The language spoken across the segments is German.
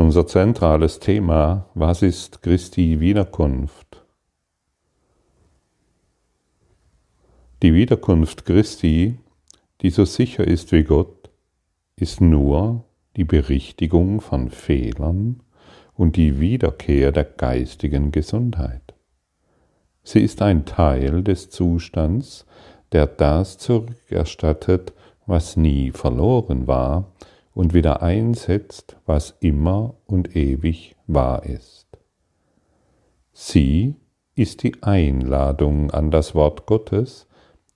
Unser zentrales Thema, was ist Christi Wiederkunft? Die Wiederkunft Christi, die so sicher ist wie Gott, ist nur die Berichtigung von Fehlern und die Wiederkehr der geistigen Gesundheit. Sie ist ein Teil des Zustands, der das zurückerstattet, was nie verloren war, und wieder einsetzt, was immer und ewig wahr ist. Sie ist die Einladung an das Wort Gottes,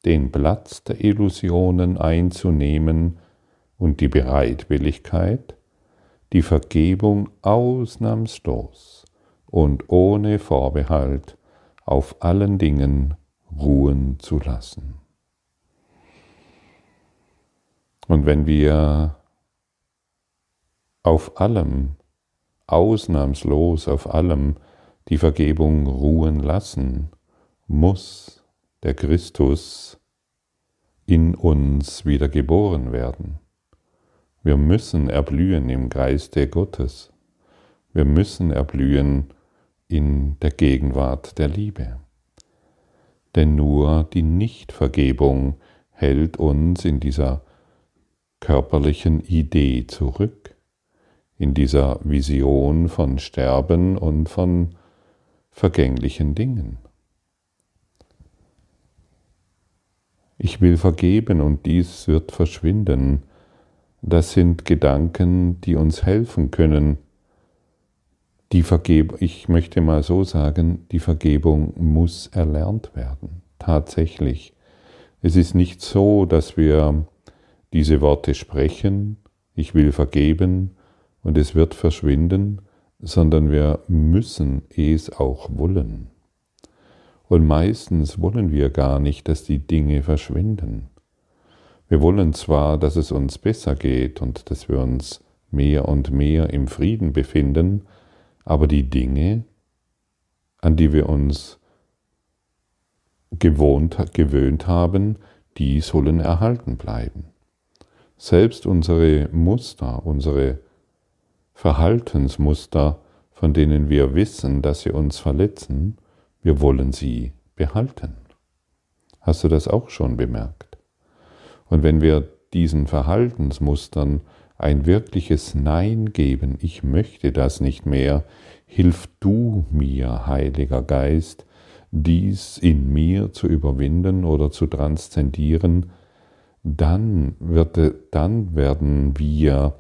den Platz der Illusionen einzunehmen und die Bereitwilligkeit, die Vergebung ausnahmslos und ohne Vorbehalt auf allen Dingen ruhen zu lassen. Und wenn wir auf allem, ausnahmslos auf allem die Vergebung ruhen lassen, muss der Christus in uns wieder geboren werden. Wir müssen erblühen im Geiste Gottes. Wir müssen erblühen in der Gegenwart der Liebe. Denn nur die Nichtvergebung hält uns in dieser körperlichen Idee zurück in dieser Vision von Sterben und von vergänglichen Dingen. Ich will vergeben und dies wird verschwinden. Das sind Gedanken, die uns helfen können. Die Vergebung, ich möchte mal so sagen, die Vergebung muss erlernt werden. Tatsächlich. Es ist nicht so, dass wir diese Worte sprechen, ich will vergeben, und es wird verschwinden, sondern wir müssen es auch wollen. Und meistens wollen wir gar nicht, dass die Dinge verschwinden. Wir wollen zwar, dass es uns besser geht und dass wir uns mehr und mehr im Frieden befinden, aber die Dinge, an die wir uns gewohnt, gewöhnt haben, die sollen erhalten bleiben. Selbst unsere Muster, unsere Verhaltensmuster, von denen wir wissen, dass sie uns verletzen, wir wollen sie behalten. Hast du das auch schon bemerkt? Und wenn wir diesen Verhaltensmustern ein wirkliches Nein geben, ich möchte das nicht mehr, hilf du mir, Heiliger Geist, dies in mir zu überwinden oder zu transzendieren, dann, wird, dann werden wir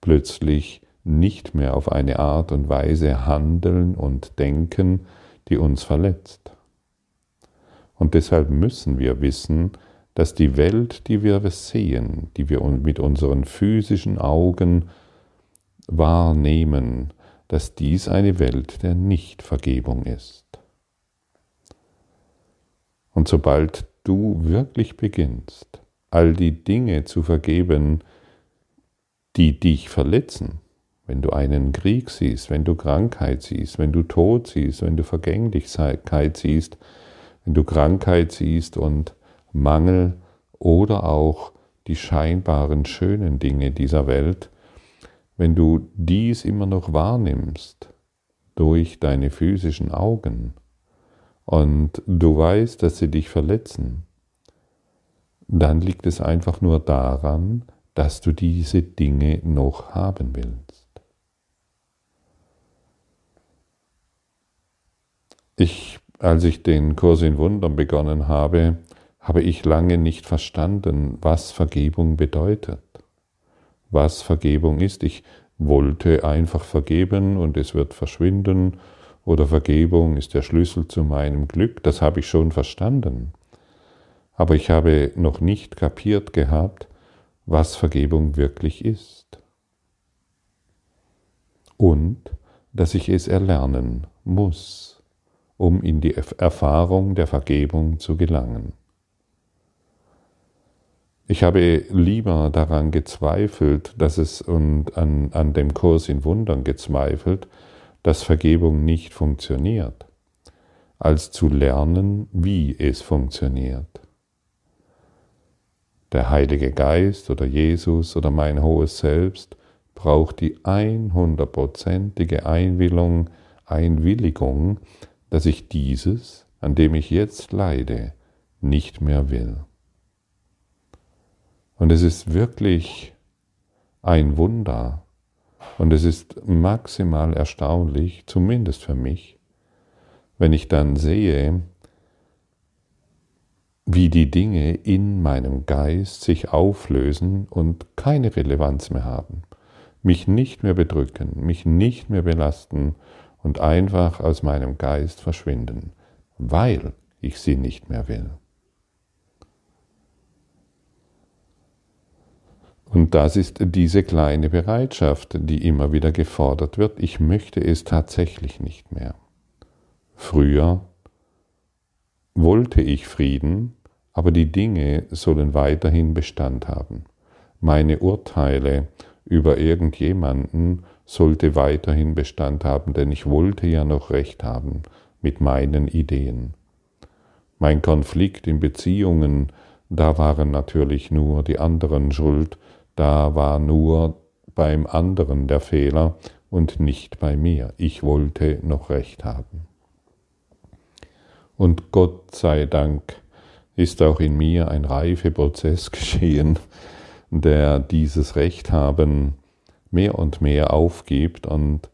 plötzlich nicht mehr auf eine Art und Weise handeln und denken, die uns verletzt. Und deshalb müssen wir wissen, dass die Welt, die wir sehen, die wir mit unseren physischen Augen wahrnehmen, dass dies eine Welt der Nichtvergebung ist. Und sobald du wirklich beginnst, all die Dinge zu vergeben, die dich verletzen, wenn du einen Krieg siehst, wenn du Krankheit siehst, wenn du Tod siehst, wenn du Vergänglichkeit siehst, wenn du Krankheit siehst und Mangel oder auch die scheinbaren schönen Dinge dieser Welt, wenn du dies immer noch wahrnimmst durch deine physischen Augen und du weißt, dass sie dich verletzen, dann liegt es einfach nur daran, dass du diese Dinge noch haben willst. Ich, als ich den Kurs in Wundern begonnen habe, habe ich lange nicht verstanden, was Vergebung bedeutet, was Vergebung ist. Ich wollte einfach vergeben und es wird verschwinden oder Vergebung ist der Schlüssel zu meinem Glück, das habe ich schon verstanden. Aber ich habe noch nicht kapiert gehabt, was Vergebung wirklich ist. Und dass ich es erlernen muss um in die Erfahrung der Vergebung zu gelangen. Ich habe lieber daran gezweifelt, dass es und an, an dem Kurs in Wundern gezweifelt, dass Vergebung nicht funktioniert, als zu lernen, wie es funktioniert. Der Heilige Geist oder Jesus oder mein hohes Selbst braucht die 100%ige Einwilligung, Einwilligung, dass ich dieses, an dem ich jetzt leide, nicht mehr will. Und es ist wirklich ein Wunder und es ist maximal erstaunlich, zumindest für mich, wenn ich dann sehe, wie die Dinge in meinem Geist sich auflösen und keine Relevanz mehr haben, mich nicht mehr bedrücken, mich nicht mehr belasten und einfach aus meinem Geist verschwinden, weil ich sie nicht mehr will. Und das ist diese kleine Bereitschaft, die immer wieder gefordert wird. Ich möchte es tatsächlich nicht mehr. Früher wollte ich Frieden, aber die Dinge sollen weiterhin Bestand haben. Meine Urteile über irgendjemanden sollte weiterhin Bestand haben, denn ich wollte ja noch Recht haben mit meinen Ideen. Mein Konflikt in Beziehungen, da waren natürlich nur die anderen schuld, da war nur beim anderen der Fehler und nicht bei mir. Ich wollte noch Recht haben. Und Gott sei Dank ist auch in mir ein Reifeprozess geschehen, der dieses Recht haben mehr und mehr aufgibt und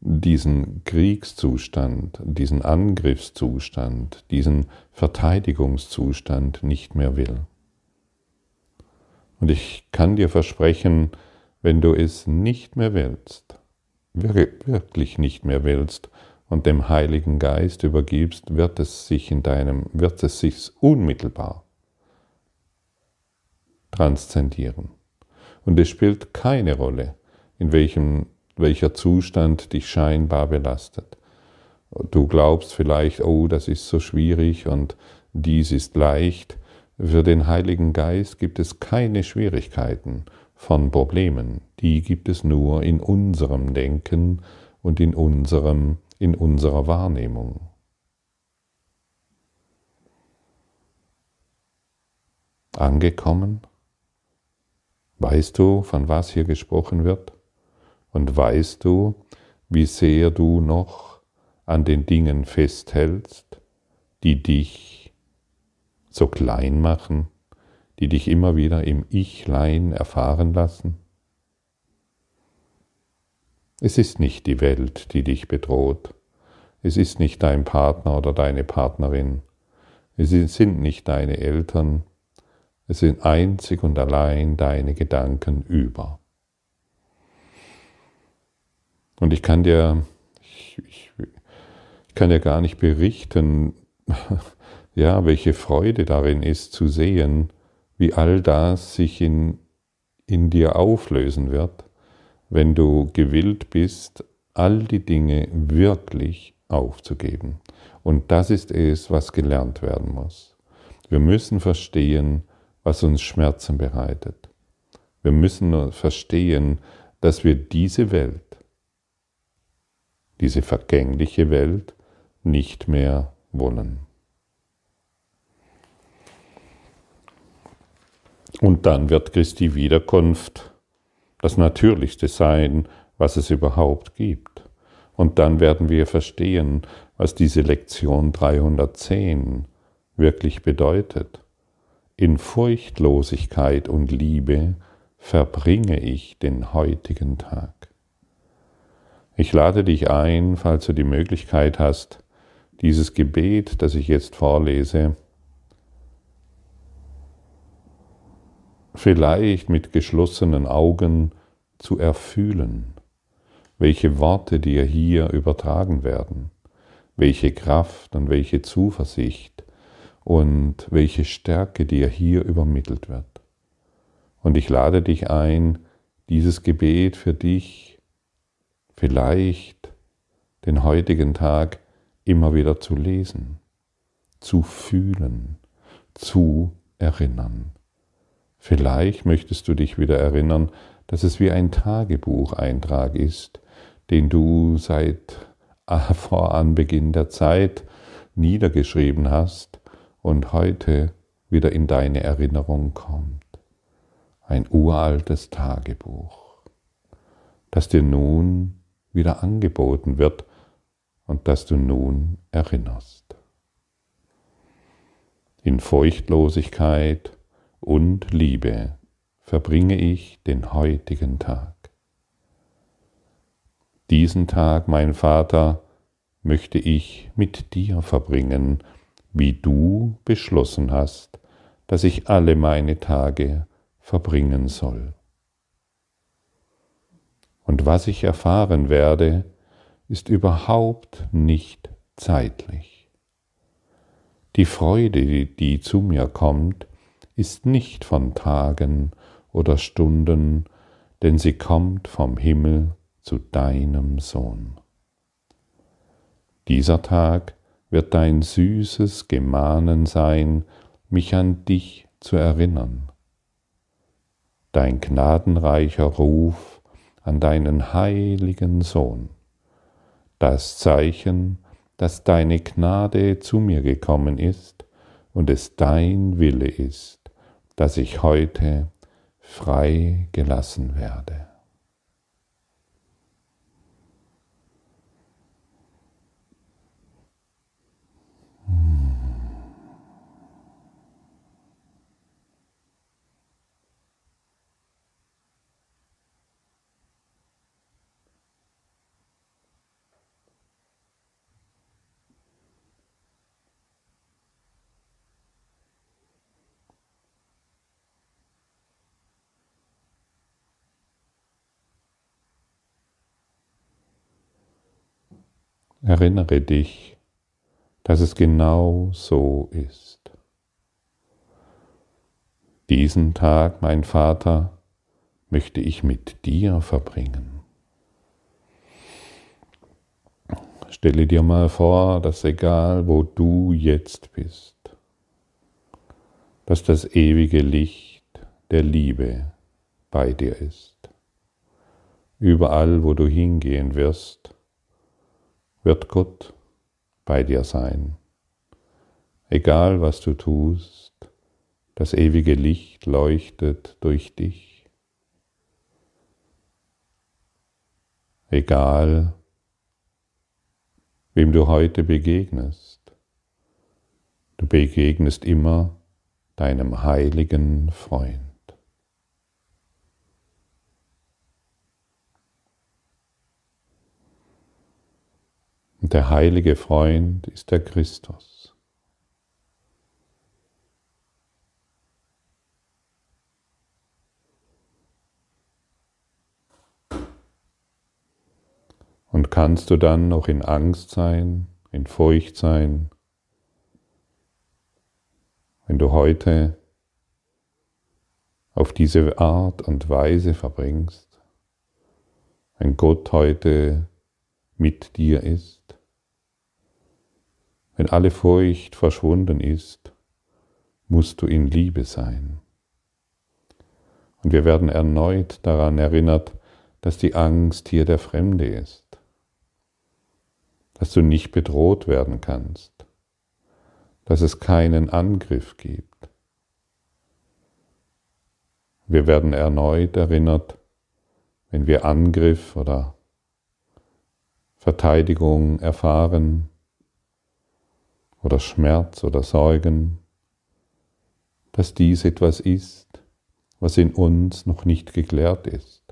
diesen Kriegszustand, diesen Angriffszustand, diesen Verteidigungszustand nicht mehr will. Und ich kann dir versprechen, wenn du es nicht mehr willst, wirklich nicht mehr willst und dem Heiligen Geist übergibst, wird es sich in deinem, wird es sich unmittelbar transzendieren. Und es spielt keine Rolle, in welchem, welcher Zustand dich scheinbar belastet. Du glaubst vielleicht, oh, das ist so schwierig und dies ist leicht, für den Heiligen Geist gibt es keine Schwierigkeiten von Problemen, die gibt es nur in unserem Denken und in, unserem, in unserer Wahrnehmung. Angekommen? Weißt du, von was hier gesprochen wird? Und weißt du, wie sehr du noch an den Dingen festhältst, die dich so klein machen, die dich immer wieder im Ichlein erfahren lassen? Es ist nicht die Welt, die dich bedroht. Es ist nicht dein Partner oder deine Partnerin. Es sind nicht deine Eltern. Es sind einzig und allein deine Gedanken über. Und ich kann dir, ich, ich, ich kann dir gar nicht berichten, ja, welche Freude darin ist zu sehen, wie all das sich in, in dir auflösen wird, wenn du gewillt bist, all die Dinge wirklich aufzugeben. Und das ist es, was gelernt werden muss. Wir müssen verstehen, was uns Schmerzen bereitet. Wir müssen verstehen, dass wir diese Welt, diese vergängliche Welt, nicht mehr wollen. Und dann wird Christi Wiederkunft das Natürlichste sein, was es überhaupt gibt. Und dann werden wir verstehen, was diese Lektion 310 wirklich bedeutet. In Furchtlosigkeit und Liebe verbringe ich den heutigen Tag. Ich lade dich ein, falls du die Möglichkeit hast, dieses Gebet, das ich jetzt vorlese, vielleicht mit geschlossenen Augen zu erfühlen, welche Worte dir hier übertragen werden, welche Kraft und welche Zuversicht und welche Stärke dir hier übermittelt wird. Und ich lade dich ein, dieses Gebet für dich vielleicht den heutigen Tag immer wieder zu lesen, zu fühlen, zu erinnern. Vielleicht möchtest du dich wieder erinnern, dass es wie ein Tagebucheintrag ist, den du seit vor Anbeginn der Zeit niedergeschrieben hast und heute wieder in deine Erinnerung kommt. Ein uraltes Tagebuch. das dir nun wieder angeboten wird und das du nun erinnerst. In Furchtlosigkeit und Liebe verbringe ich den heutigen Tag. Diesen Tag, mein Vater, möchte ich mit dir verbringen, wie du beschlossen hast, dass ich alle meine Tage verbringen soll. Und was ich erfahren werde, ist überhaupt nicht zeitlich. Die Freude, die zu mir kommt, ist nicht von Tagen oder Stunden, denn sie kommt vom Himmel zu deinem Sohn. Dieser Tag wird dein süßes Gemahnen sein, mich an dich zu erinnern. Dein gnadenreicher Ruf an deinen heiligen Sohn das Zeichen, dass deine Gnade zu mir gekommen ist und es dein Wille ist, dass ich heute frei gelassen werde. Erinnere dich, dass es genau so ist. Diesen Tag, mein Vater, möchte ich mit dir verbringen. Stelle dir mal vor, dass egal wo du jetzt bist, dass das ewige Licht der Liebe bei dir ist. Überall, wo du hingehen wirst, wird Gott bei dir sein. Egal was du tust, das ewige Licht leuchtet durch dich. Egal, wem du heute begegnest, du begegnest immer deinem heiligen Freund. Und der heilige Freund ist der Christus. Und kannst du dann noch in Angst sein, in Furcht sein, wenn du heute auf diese Art und Weise verbringst, wenn Gott heute mit dir ist? Wenn alle Furcht verschwunden ist, musst du in Liebe sein. Und wir werden erneut daran erinnert, dass die Angst hier der Fremde ist, dass du nicht bedroht werden kannst, dass es keinen Angriff gibt. Wir werden erneut erinnert, wenn wir Angriff oder Verteidigung erfahren, oder Schmerz oder Sorgen, dass dies etwas ist, was in uns noch nicht geklärt ist,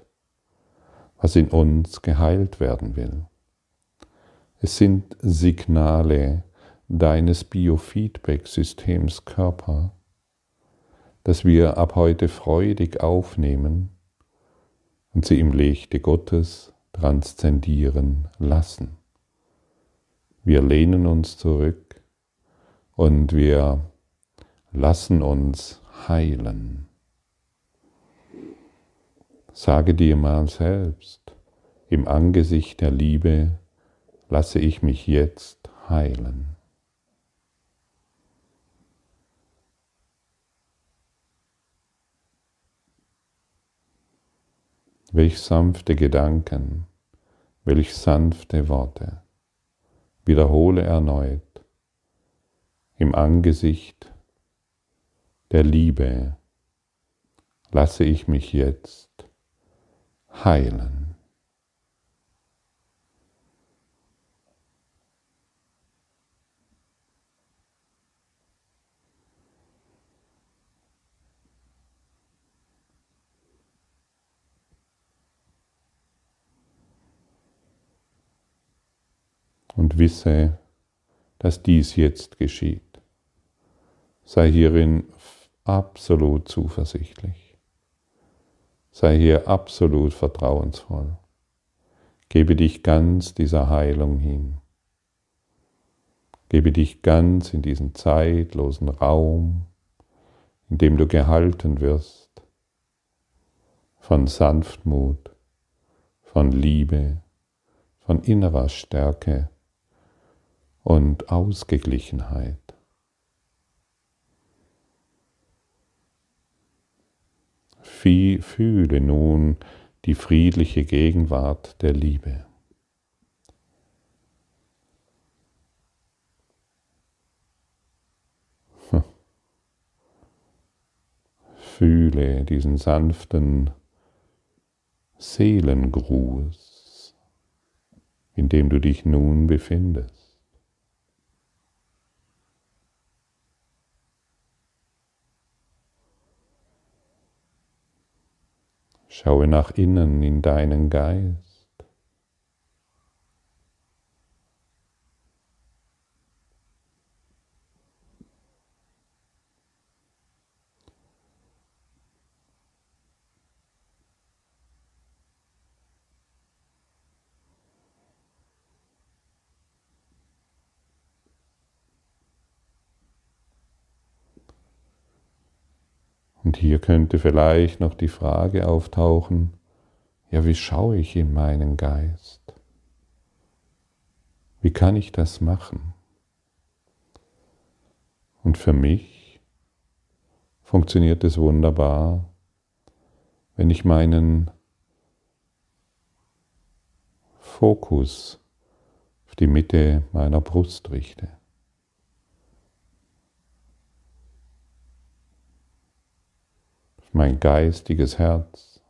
was in uns geheilt werden will. Es sind Signale deines Biofeedback-Systems Körper, das wir ab heute freudig aufnehmen und sie im Lichte Gottes transzendieren lassen. Wir lehnen uns zurück und wir lassen uns heilen. Sage dir mal selbst, im Angesicht der Liebe lasse ich mich jetzt heilen. Welch sanfte Gedanken, welch sanfte Worte. Wiederhole erneut im Angesicht der Liebe lasse ich mich jetzt heilen. Und wisse, dass dies jetzt geschieht. Sei hierin absolut zuversichtlich. Sei hier absolut vertrauensvoll. Gebe dich ganz dieser Heilung hin. Gebe dich ganz in diesen zeitlosen Raum, in dem du gehalten wirst von Sanftmut, von Liebe, von innerer Stärke und Ausgeglichenheit. Fühle nun die friedliche Gegenwart der Liebe. Fühle diesen sanften Seelengruß, in dem du dich nun befindest. Schaue nach innen in deinen Geist. Und hier könnte vielleicht noch die Frage auftauchen, ja, wie schaue ich in meinen Geist? Wie kann ich das machen? Und für mich funktioniert es wunderbar, wenn ich meinen Fokus auf die Mitte meiner Brust richte. Mein geistiges Herz.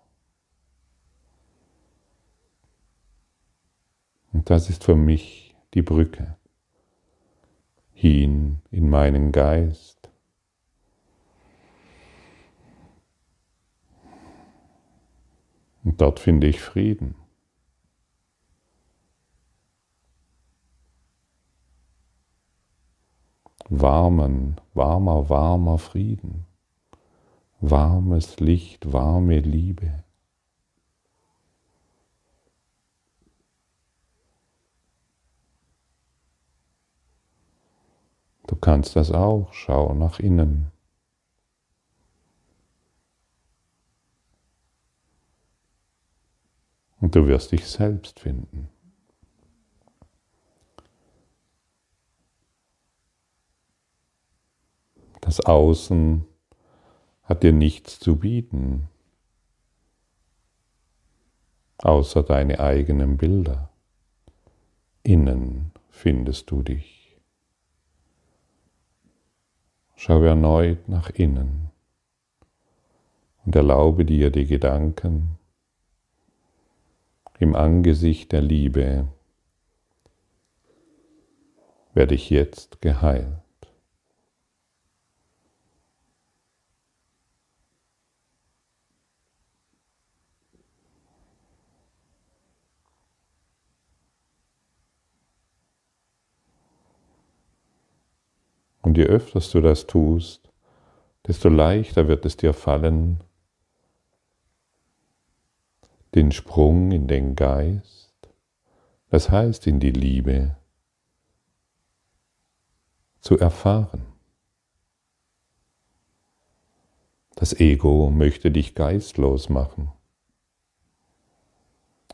Und das ist für mich die Brücke hin in meinen Geist. Und dort finde ich Frieden. Warmen, warmer, warmer Frieden warmes Licht, warme Liebe. Du kannst das auch, schau nach innen. Und du wirst dich selbst finden. Das Außen hat dir nichts zu bieten, außer deine eigenen Bilder. Innen findest du dich. Schau erneut nach innen und erlaube dir die Gedanken im Angesicht der Liebe werde ich jetzt geheilt. Und je öfter du das tust, desto leichter wird es dir fallen, den Sprung in den Geist, das heißt in die Liebe, zu erfahren. Das Ego möchte dich geistlos machen.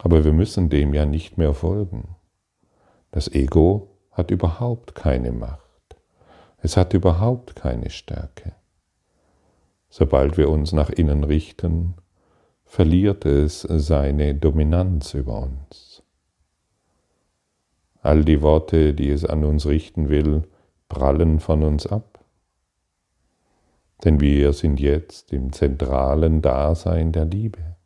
Aber wir müssen dem ja nicht mehr folgen. Das Ego hat überhaupt keine Macht. Es hat überhaupt keine Stärke. Sobald wir uns nach innen richten, verliert es seine Dominanz über uns. All die Worte, die es an uns richten will, prallen von uns ab. Denn wir sind jetzt im zentralen Dasein der Liebe.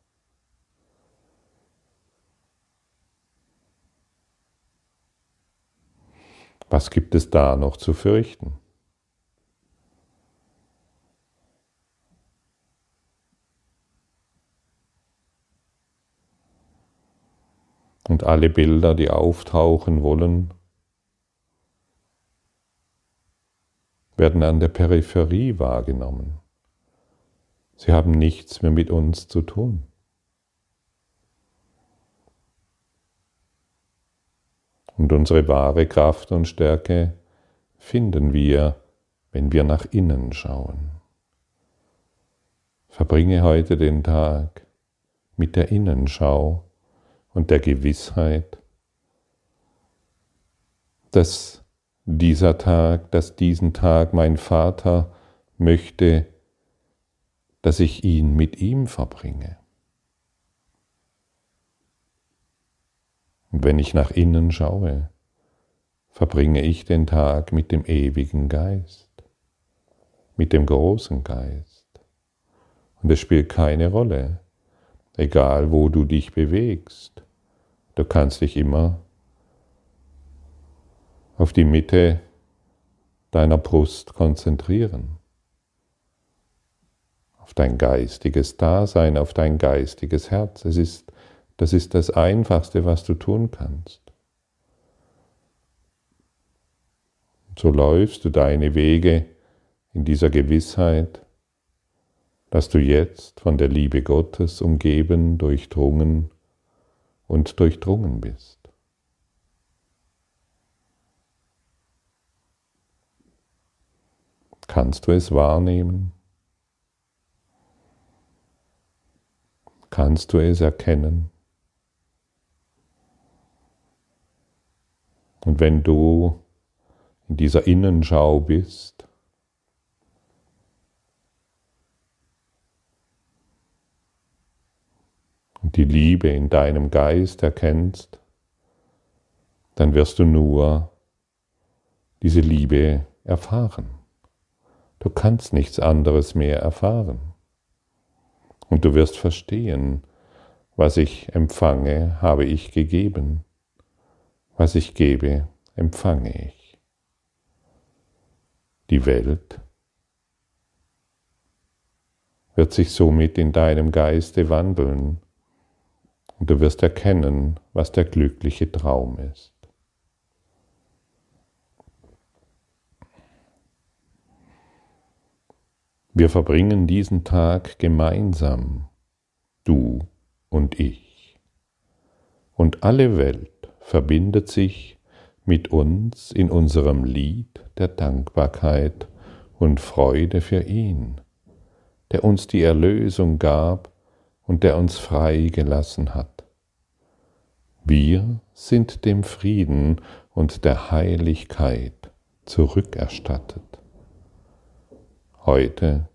Was gibt es da noch zu fürchten? und alle Bilder, die auftauchen wollen, werden an der Peripherie wahrgenommen. Sie haben nichts mehr mit uns zu tun. Und unsere wahre Kraft und Stärke finden wir, wenn wir nach innen schauen. Verbringe heute den Tag mit der Innenschau und der Gewissheit, dass dieser Tag, dass diesen Tag mein Vater möchte, dass ich ihn mit ihm verbringe. Und wenn ich nach innen schaue, verbringe ich den Tag mit dem ewigen Geist, mit dem großen Geist. Und es spielt keine Rolle, egal wo du dich bewegst. Du kannst dich immer auf die Mitte deiner Brust konzentrieren, auf dein geistiges Dasein, auf dein geistiges Herz. Es ist, das ist das Einfachste, was du tun kannst. So läufst du deine Wege in dieser Gewissheit, dass du jetzt von der Liebe Gottes umgeben, durchdrungen und durchdrungen bist. Kannst du es wahrnehmen? Kannst du es erkennen? Und wenn du in dieser Innenschau bist, die Liebe in deinem Geist erkennst, dann wirst du nur diese Liebe erfahren. Du kannst nichts anderes mehr erfahren. Und du wirst verstehen, was ich empfange, habe ich gegeben. Was ich gebe, empfange ich. Die Welt wird sich somit in deinem Geiste wandeln und du wirst erkennen, was der glückliche Traum ist. Wir verbringen diesen Tag gemeinsam, du und ich. Und alle Welt verbindet sich mit uns in unserem Lied der Dankbarkeit und Freude für ihn, der uns die Erlösung gab und der uns frei gelassen hat. Wir sind dem Frieden und der Heiligkeit zurückerstattet. Heute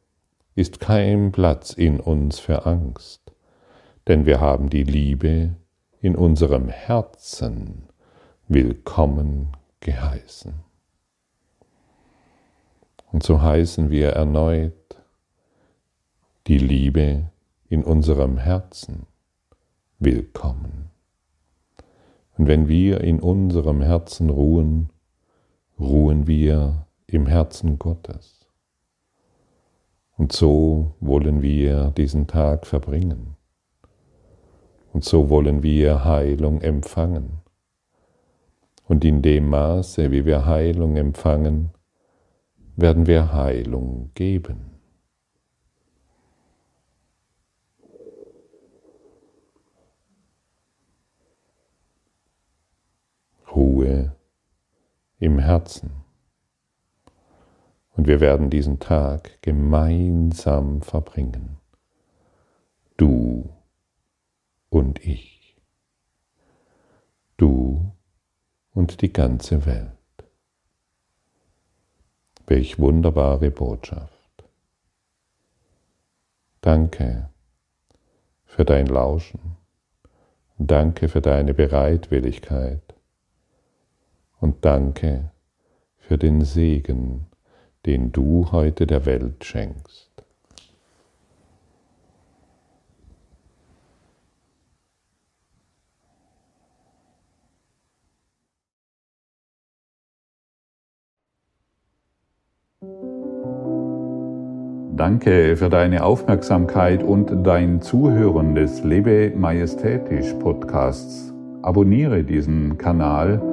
ist kein Platz in uns für Angst, denn wir haben die Liebe in unserem Herzen willkommen geheißen. Und so heißen wir erneut die Liebe in unserem Herzen willkommen. Und wenn wir in unserem Herzen ruhen, ruhen wir im Herzen Gottes. Und so wollen wir diesen Tag verbringen. Und so wollen wir Heilung empfangen. Und in dem Maße, wie wir Heilung empfangen, werden wir Heilung geben. Ruhe im Herzen. Und wir werden diesen Tag gemeinsam verbringen. Du und ich. Du und die ganze Welt. Welch wunderbare Botschaft. Danke für dein Lauschen. Danke für deine Bereitwilligkeit und danke für den Segen, den du heute der Welt schenkst. Danke für deine Aufmerksamkeit und dein Zuhören des Lebe Majestätisch Podcasts. Abonniere diesen Kanal